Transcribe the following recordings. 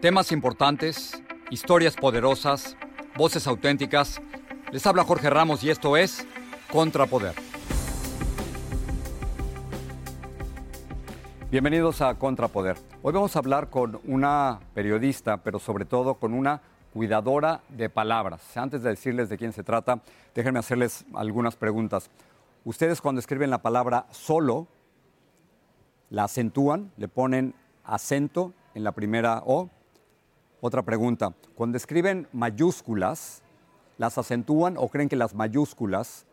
Temas importantes, historias poderosas, voces auténticas. Les habla Jorge Ramos y esto es Contrapoder. Bienvenidos a Contrapoder. Hoy vamos a hablar con una periodista, pero sobre todo con una cuidadora de palabras. Antes de decirles de quién se trata, déjenme hacerles algunas preguntas. Ustedes cuando escriben la palabra solo, la acentúan, le ponen acento en la primera O otra pregunta. Cuando escriben mayúsculas, ¿las acentúan o creen que las mayúsculas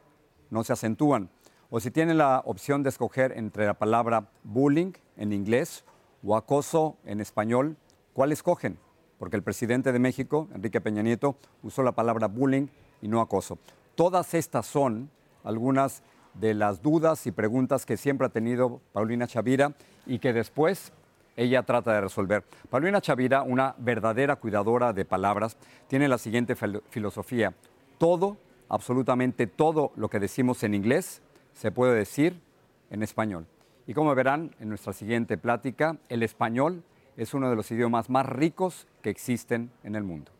no se acentúan? O si tienen la opción de escoger entre la palabra bullying en inglés o acoso en español, ¿cuál escogen? Porque el presidente de México, Enrique Peña Nieto, usó la palabra bullying y no acoso. Todas estas son algunas de las dudas y preguntas que siempre ha tenido Paulina Chavira y que después ella trata de resolver. Paulina Chavira, una verdadera cuidadora de palabras, tiene la siguiente filosofía. Todo, absolutamente todo lo que decimos en inglés se puede decir en español. Y como verán en nuestra siguiente plática, el español es uno de los idiomas más ricos que existen en el mundo.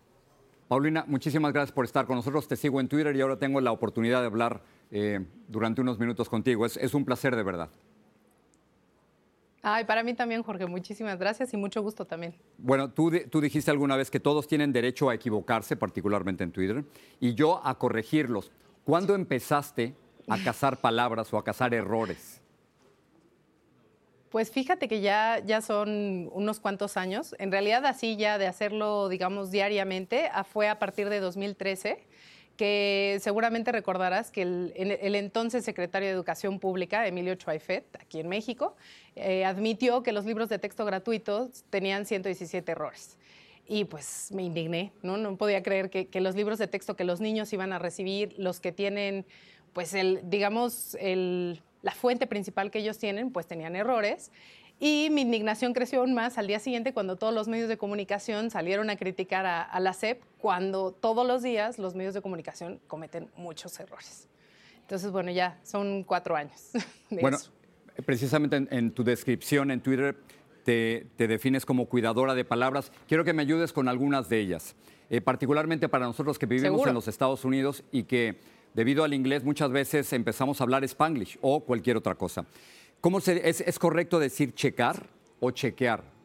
Paulina, muchísimas gracias por estar con nosotros. Te sigo en Twitter y ahora tengo la oportunidad de hablar eh, durante unos minutos contigo. es un placer de verdad. Ay, para mí también, Jorge, muchísimas gracias y mucho gusto también. Bueno, tú, tú dijiste alguna vez que todos tienen derecho a equivocarse, particularmente en Twitter, y yo a corregirlos. ¿Cuándo empezaste a cazar palabras o a cazar errores? Pues fíjate que ya, ya son unos cuantos años. En realidad así ya de hacerlo, digamos, diariamente, ah, fue a partir de 2013 que seguramente recordarás que el, entonces secretario de Educación Pública, Emilio Chuaifet, aquí en México, eh, admitió que los libros de texto gratuitos tenían 117 errores. Y pues me indigné, ¿no? No podía creer que, los libros de texto que los niños iban a recibir, los que tienen, pues, el, digamos, la fuente principal que ellos tienen, pues tenían errores. Y mi indignación creció aún más al día siguiente cuando todos los medios de comunicación salieron a criticar a, la SEP cuando todos los días los medios de comunicación cometen muchos errores. Entonces, bueno, ya son cuatro años. bueno, precisamente en, tu descripción en Twitter te, defines como cuidadora de palabras. Quiero que me ayudes con algunas de ellas, eh, particularmente para nosotros que vivimos en los Estados Unidos y que debido al inglés muchas veces empezamos a hablar spanglish o cualquier otra cosa. ¿Cómo se, es, es correcto decir checar o chequear?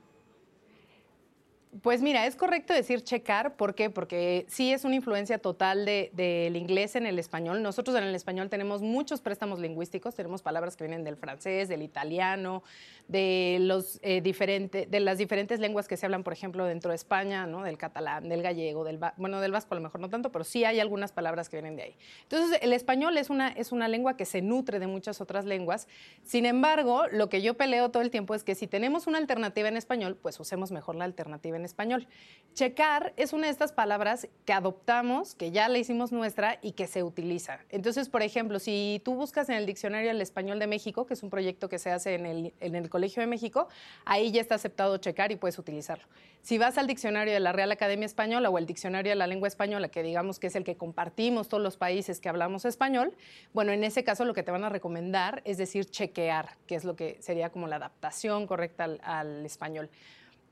Pues mira, es correcto decir checar, ¿por qué? Porque sí es una influencia total del inglés en el español. Nosotros en el español tenemos muchos préstamos lingüísticos, tenemos palabras que vienen del francés, del italiano, de, los, eh, de las diferentes lenguas que se hablan, por ejemplo, dentro de España, ¿no? del catalán, del gallego, del bueno, del vasco a lo mejor no tanto, pero sí hay algunas palabras que vienen de ahí. Entonces, el español es una, es una lengua que se nutre de muchas otras lenguas. Sin embargo, lo que yo peleo todo el tiempo es que si tenemos una alternativa en español, pues usemos mejor la alternativa en español. Checar es una de estas palabras que adoptamos, que ya le hicimos nuestra y que se utiliza. Entonces, por ejemplo, si tú buscas en el Diccionario del Español de México, que es un proyecto que se hace en el, en el Colegio de México, ahí ya está aceptado checar y puedes utilizarlo. Si vas al Diccionario de la Real Academia Española o el Diccionario de la Lengua Española, que digamos que es el que compartimos todos los países que hablamos español, bueno, en ese caso lo que te van a recomendar es decir chequear, que es lo que sería como la adaptación correcta al español.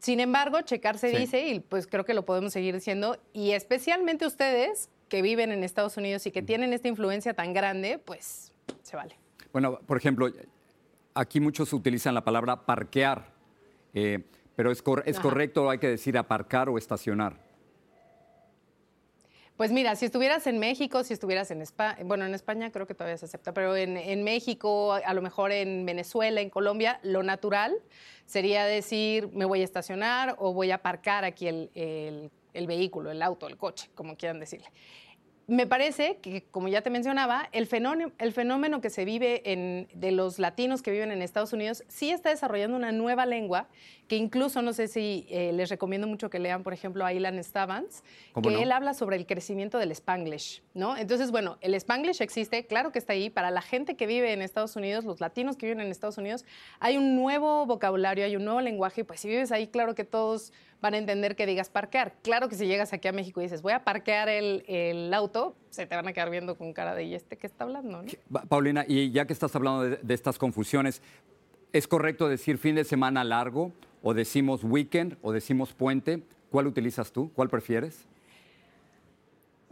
Sin embargo, checar se dice y pues creo que lo podemos seguir diciendo y especialmente ustedes que viven en Estados Unidos y que tienen esta influencia tan grande, pues se vale. Bueno, por ejemplo, aquí muchos utilizan la palabra parquear, eh, pero es, cor es correcto, hay que decir aparcar o estacionar. Pues mira, si estuvieras en México, si estuvieras en España, bueno, en España creo que todavía se acepta, pero en, México, a lo mejor en Venezuela, en Colombia, lo natural sería decir, me voy a estacionar o voy a aparcar aquí el, el vehículo, el auto, el coche, como quieran decirle me parece que, como ya te mencionaba, el fenómeno, el fenómeno que se vive en, de los latinos que viven en Estados Unidos sí está desarrollando una nueva lengua que incluso no sé si eh, les recomiendo mucho que lean, por ejemplo, a Ilan Stavans, que no? él habla sobre el crecimiento del Spanglish, ¿no? Entonces, bueno, el Spanglish existe, claro que está ahí, para la gente que vive en Estados Unidos, los latinos que viven en Estados Unidos, hay un nuevo vocabulario, hay un nuevo lenguaje, y pues si vives ahí, claro que todos van a entender que digas parquear. Claro que si llegas aquí a México y dices, voy a parquear el, el auto, se te van a quedar viendo con cara de, ¿y este qué está hablando? ¿no? Paulina, y ya que estás hablando de, de estas confusiones, ¿es correcto decir fin de semana largo o decimos weekend o decimos puente? ¿Cuál utilizas tú? ¿Cuál prefieres?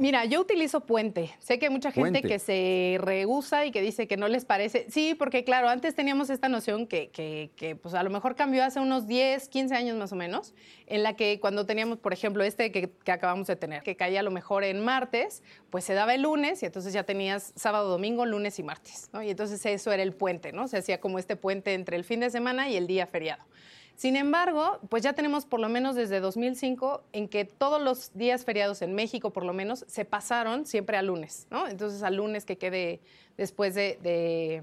Mira, yo utilizo puente. Sé que hay mucha gente puente. que se rehúsa y que dice que no les parece. Sí, porque claro, antes teníamos esta noción que, que, que, pues a lo mejor cambió hace unos 10, 15 años más o menos, en la que cuando teníamos, por ejemplo, este que, que acabamos de tener, que caía a lo mejor en martes, pues se daba el lunes y entonces ya tenías sábado, domingo, lunes y martes, ¿no? Y entonces eso era el puente, ¿no? Se hacía como este puente entre el fin de semana y el día feriado. Sin embargo, pues ya tenemos por lo menos desde 2005 en que todos los días feriados en México, por lo menos, se pasaron siempre a lunes, ¿no? Entonces, al lunes que quede después de, de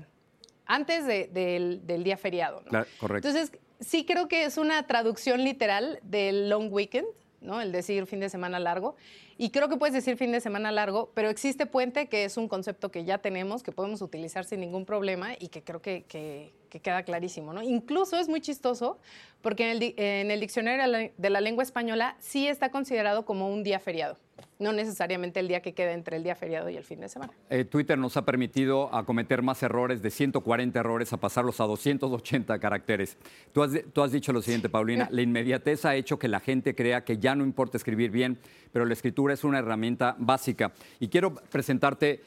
antes de, de, del día feriado, ¿no? Claro, correcto. Entonces, sí creo que es una traducción literal del long weekend, ¿no? El decir fin de semana largo. Y creo que puedes decir fin de semana largo, pero existe puente, que es un concepto que ya tenemos, que podemos utilizar sin ningún problema y que creo que, que, que queda clarísimo. ¿no? Incluso es muy chistoso porque en el, en el diccionario de la lengua española sí está considerado como un día feriado, no necesariamente el día que queda entre el día feriado y el fin de semana. Eh, Twitter nos ha permitido a cometer más errores, de 140 errores a pasarlos a 280 caracteres. Tú has, tú has dicho lo siguiente, Paulina, la inmediatez ha hecho que la gente crea que ya no importa escribir bien, pero la escritura es una herramienta básica. Y quiero presentarte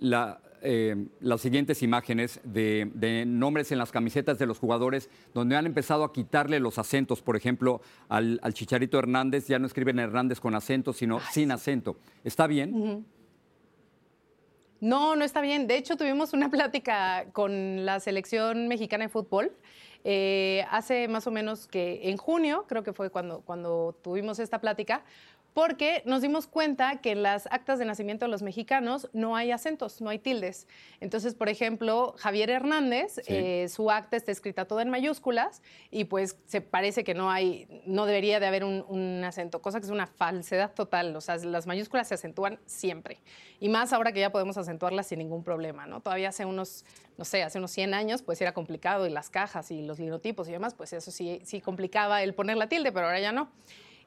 la, eh, las siguientes imágenes de, de, nombres en las camisetas de los jugadores donde han empezado a quitarle los acentos. Por ejemplo, al, al Chicharito Hernández ya no escriben Hernández con acento, sino Ay. sin acento. ¿Está bien? Uh -huh. No, no está bien. De hecho, tuvimos una plática con la selección mexicana de fútbol. Eh, hace más o menos que en junio, creo que fue cuando, cuando tuvimos esta plática, porque nos dimos cuenta que en las actas de nacimiento de los mexicanos no hay acentos, no hay tildes. Entonces, por ejemplo, Javier Hernández, sí. eh, su acta está escrita toda en mayúsculas y pues se parece que no hay, no debería de haber un, un, acento, cosa que es una falsedad total. O sea, las mayúsculas se acentúan siempre. Y más ahora que ya podemos acentuarlas sin ningún problema, ¿no? Todavía hace unos, no sé, hace unos 100 años pues era complicado y las cajas y los linotipos y demás, pues eso sí, sí complicaba el poner la tilde, pero ahora ya no.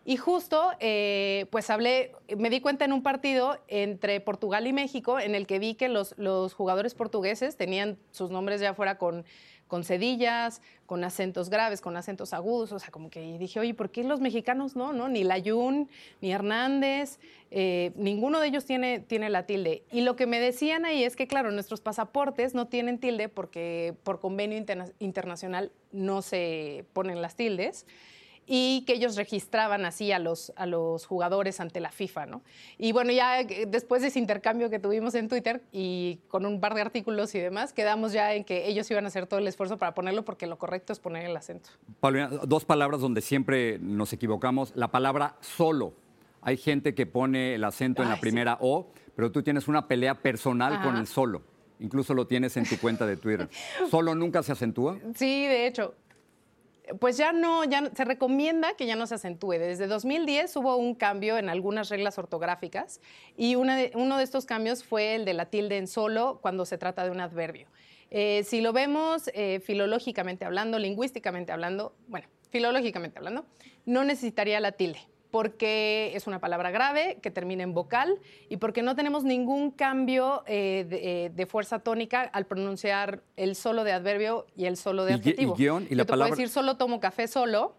Y justo, eh, pues hablé, me di cuenta en un partido entre Portugal y México, en el que vi que los, jugadores portugueses tenían sus nombres ya fuera con, con cedillas, con acentos graves, con acentos agudos, o sea, como que dije, oye, ¿por qué los mexicanos no? no? Ni Layún, ni Hernández, eh, ninguno de ellos tiene, tiene la tilde. Y lo que me decían ahí es que, claro, nuestros pasaportes no tienen tilde porque por convenio interna internacional no se ponen las tildes y que ellos registraban así a los, a los jugadores ante la FIFA, ¿no? Y bueno, ya después de ese intercambio que tuvimos en Twitter y con un par de artículos y demás, quedamos ya en que ellos iban a hacer todo el esfuerzo para ponerlo porque lo correcto es poner el acento. Paulina, dos palabras donde siempre nos equivocamos. La palabra solo. Hay gente que pone el acento Ay, en la primera sí. O, pero tú tienes una pelea personal Ajá. con el solo. Incluso lo tienes en tu cuenta de Twitter. ¿Solo nunca se acentúa? Sí, de hecho Pues ya no, ya se recomienda que ya no se acentúe. Desde 2010 hubo un cambio en algunas reglas ortográficas y uno de estos cambios fue el de la tilde en solo cuando se trata de un adverbio. Eh, si lo vemos eh, filológicamente hablando, lingüísticamente hablando, bueno, filológicamente hablando, no necesitaría la tilde porque es una palabra grave que termina en vocal y porque no tenemos ningún cambio eh, de, fuerza tónica al pronunciar el solo de adverbio y el solo de adjetivo. Y, guion, y la palabra... decir solo tomo café solo.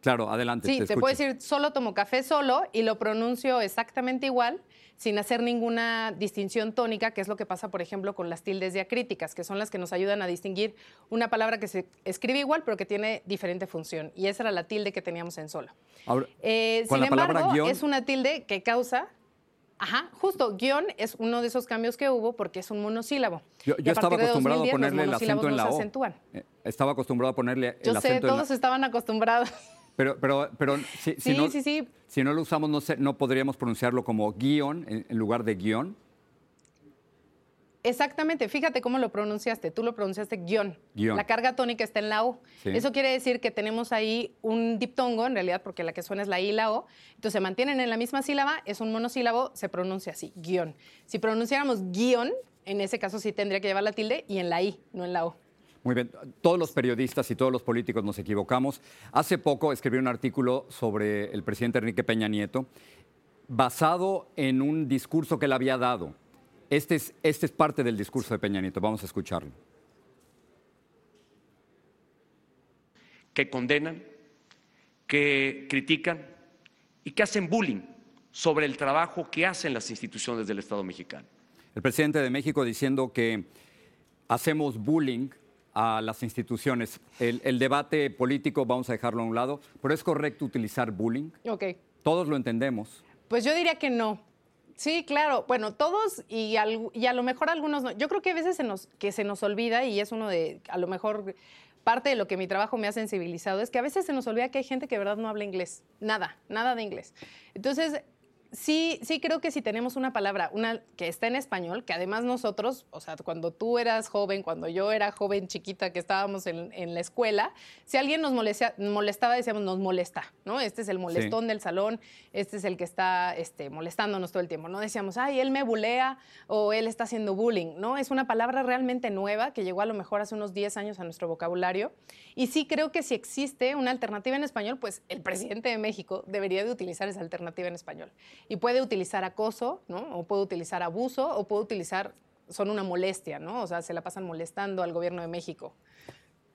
Claro, adelante. Sí, te, puedo decir solo tomo café solo y lo pronuncio exactamente igual sin hacer ninguna distinción tónica, que es lo que pasa, por ejemplo, con las tildes diacríticas, que son las que nos ayudan a distinguir una palabra que se escribe igual, pero que tiene diferente función. Y esa era la tilde que teníamos en solo. Eh, sin embargo, es una tilde que causa Ajá, justo, guion es uno de esos cambios que hubo porque es un monosílabo. Yo, estaba acostumbrado a ponerle el acento en la O. Eh, estaba acostumbrado a ponerle el acento sé, todos estaban acostumbrados. Pero, pero, pero si, sí, no, sí, sí. si no lo usamos, no, no podríamos pronunciarlo como guion en, lugar de guion. Exactamente, fíjate cómo lo pronunciaste. Tú lo pronunciaste guion. La carga tónica está en la O. Eso quiere decir que tenemos ahí un diptongo, en realidad, porque la que suena es la I y la O. Entonces se mantienen en la misma sílaba, es un monosílabo, se pronuncia así, guion. Si pronunciáramos guion, en ese caso sí tendría que llevar la tilde y en la I, no en la O. Muy bien, todos los periodistas y todos los políticos nos equivocamos. Hace poco escribí un artículo sobre el presidente Enrique Peña Nieto, basado en un discurso que él había dado. Este es, este es parte del discurso de Peña Nieto, vamos a escucharlo. Que condenan, que critican y que hacen bullying sobre el trabajo que hacen las instituciones del Estado mexicano. El presidente de México diciendo que hacemos bullying a las instituciones. El, debate político vamos a dejarlo a un lado, pero ¿es correcto utilizar bullying? Ok. Todos lo entendemos. Pues yo diría que no. Sí, claro. Bueno, todos y, y a lo mejor algunos no. Yo creo que a veces se nos, que se nos olvida y es uno de, a lo mejor parte de lo que mi trabajo me ha sensibilizado es que a veces se nos olvida que hay gente que de verdad no habla inglés. Nada, nada de inglés. Entonces, sí, sí creo que si tenemos una palabra, una que está en español, que además nosotros, o sea, cuando tú eras joven, cuando yo era joven chiquita que estábamos en, la escuela, si alguien nos molestaba, decíamos, nos molesta, ¿no? Este es el molestón del salón, este es el que está este, molestándonos todo el tiempo, ¿no? Decíamos, ay, él me bulea o él está haciendo bullying, ¿no? Es una palabra realmente nueva que llegó a lo mejor hace unos 10 años a nuestro vocabulario. Y sí creo que si existe una alternativa en español, pues el presidente de México debería de utilizar esa alternativa en español y puede utilizar acoso, ¿no? O puede utilizar abuso, o puede utilizar, son una molestia, ¿no? O sea, se la pasan molestando al gobierno de México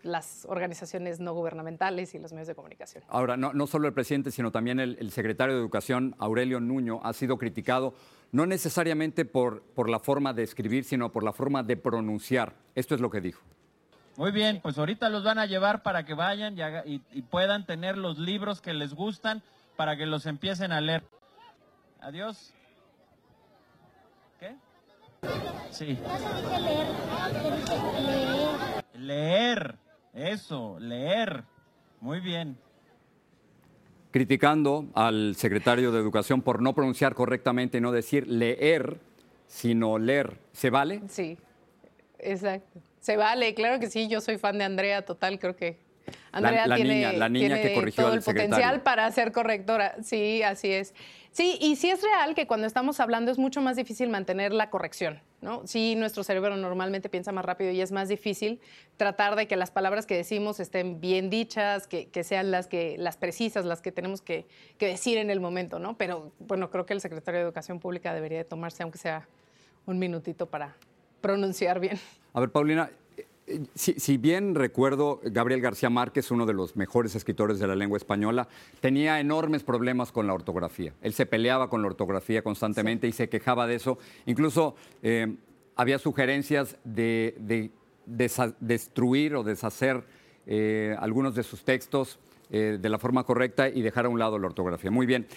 las organizaciones no gubernamentales y los medios de comunicación. Ahora, no, no solo el presidente, sino también el, secretario de Educación, Aurelio Nuño, ha sido criticado no necesariamente por, por la forma de escribir, sino por la forma de pronunciar. Esto es lo que dijo. Muy bien, pues ahorita los van a llevar para que vayan y puedan tener los libros que les gustan para que los empiecen a leer. Adiós. ¿Qué? Sí. leer. Leer. Eso, leer. Muy bien. Criticando al secretario de Educación por no pronunciar correctamente y no decir leer, sino leer. ¿Se vale? Sí, exacto. Se vale, claro que sí. Yo soy fan de Andrea, total, creo que Andrea la, tiene, niña, la niña que corrigió todo el potencial para ser correctora. Sí, así es. Sí, y sí es real que cuando estamos hablando es mucho más difícil mantener la corrección, ¿no? Sí, nuestro cerebro normalmente piensa más rápido y es más difícil tratar de que las palabras que decimos estén bien dichas, que, sean las que las precisas, las que tenemos que, que, decir en el momento, ¿no? Pero bueno, creo que el secretario de Educación Pública debería de tomarse, aunque sea un minutito, para pronunciar bien. A ver, Paulina, si, bien recuerdo, Gabriel García Márquez, uno de los mejores escritores de la lengua española, tenía enormes problemas con la ortografía. Él se peleaba con la ortografía constantemente y se quejaba de eso. Incluso eh, había sugerencias de, destruir o deshacer eh, algunos de sus textos eh, de la forma correcta y dejar a un lado la ortografía. Muy bien.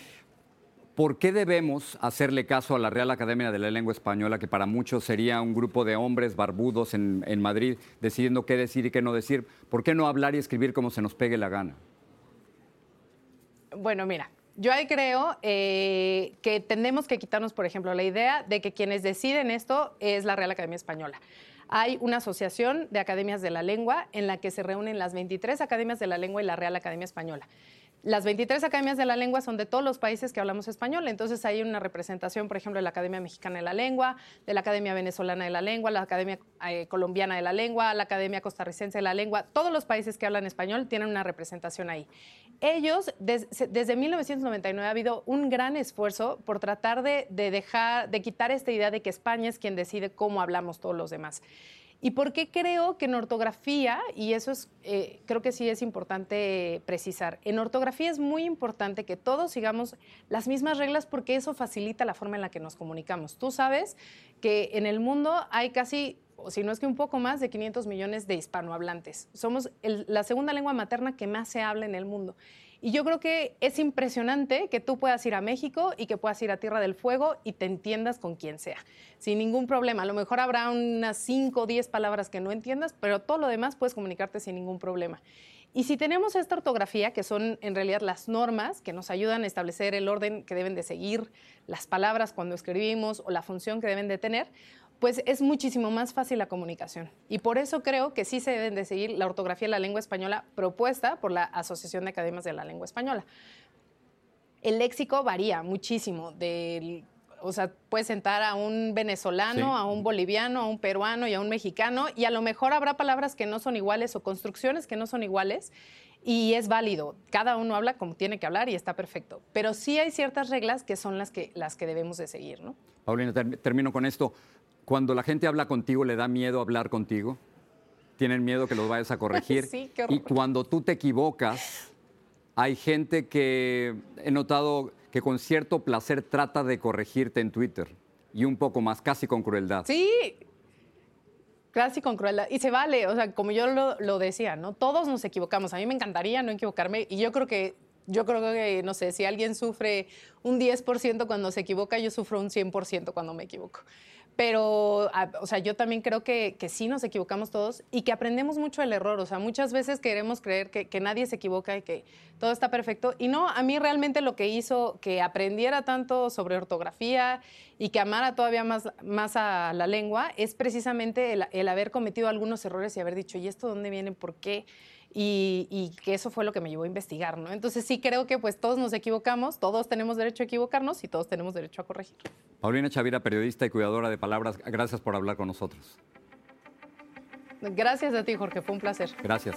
¿Por qué debemos hacerle caso a la Real Academia de la Lengua Española, que para muchos sería un grupo de hombres barbudos en, Madrid decidiendo qué decir y qué no decir? ¿Por qué no hablar y escribir como se nos pegue la gana? Bueno, mira, yo ahí creo eh, que tenemos que quitarnos, por ejemplo, la idea de que quienes deciden esto es la Real Academia Española. hay una asociación de academias de la lengua en la que se reúnen las 23 academias de la lengua y la Real Academia Española. Las 23 academias de la lengua son de todos los países que hablamos español, entonces hay una representación, por ejemplo, de la Academia Mexicana de la Lengua, de la Academia Venezolana de la Lengua, la Academia eh, Colombiana de la Lengua, la Academia Costarricense de la Lengua. Todos los países que hablan español tienen una representación ahí. Ellos, desde 1999 ha habido un gran esfuerzo por tratar de dejar, de quitar esta idea de que España es quien decide cómo hablamos todos los demás. ¿Y por qué creo que en ortografía, y eso es, eh, creo que sí es importante precisar, en ortografía es muy importante que todos sigamos las mismas reglas porque eso facilita la forma en la que nos comunicamos. Tú sabes que en el mundo hay casi, o si no es que un poco más, de 500 millones de hispanohablantes. Somos la segunda lengua materna que más se habla en el mundo. Y yo creo que es impresionante que tú puedas ir a México y que puedas ir a Tierra del Fuego y te entiendas con quien sea, sin ningún problema. A lo mejor habrá unas 5 o 10 palabras que no entiendas, pero todo lo demás puedes comunicarte sin ningún problema. Y si tenemos esta ortografía, que son en realidad las normas que nos ayudan a establecer el orden que deben de seguir las palabras cuando escribimos o la función que deben de tener, pues es muchísimo más fácil la comunicación. Y por eso creo que sí se deben de seguir la ortografía de la lengua española propuesta por la Asociación de Academias de la Lengua Española. El léxico varía muchísimo. o sea, puedes sentar a un venezolano, a un boliviano, a un peruano y a un mexicano, y a lo mejor habrá palabras que no son iguales o construcciones que no son iguales, y es válido. Cada uno habla como tiene que hablar y está perfecto. Pero sí hay ciertas reglas que son las que, las que debemos de seguir, ¿no? Paulina, termino con esto. Cuando la gente habla contigo, ¿le da miedo hablar contigo? ¿Tienen miedo que los vayas a corregir? sí, qué y cuando tú te equivocas, hay gente que he notado que con cierto placer trata de corregirte en Twitter y un poco más, casi con crueldad. Sí, casi con crueldad. Y se vale, o sea, como yo lo, lo, decía, ¿no? Todos nos equivocamos. A mí me encantaría no equivocarme y yo creo que, yo creo que, no sé, si alguien sufre un 10% cuando se equivoca, yo sufro un 100% cuando me equivoco. Pero, o sea, yo también creo que, que, sí nos equivocamos todos y que aprendemos mucho del error. O sea, muchas veces queremos creer que, que, nadie se equivoca y que todo está perfecto. Y no, a mí realmente lo que hizo que aprendiera tanto sobre ortografía y que amara todavía más, más a la lengua es precisamente el, el haber cometido algunos errores y haber dicho, ¿y esto dónde viene? ¿Por qué? Y, que eso fue lo que me llevó a investigar, ¿no? Entonces sí creo que pues todos nos equivocamos, todos tenemos derecho a equivocarnos y todos tenemos derecho a corregir. Paulina Chavira, periodista y cuidadora de palabras, gracias por hablar con nosotros. Gracias a ti, Jorge, fue un placer. Gracias.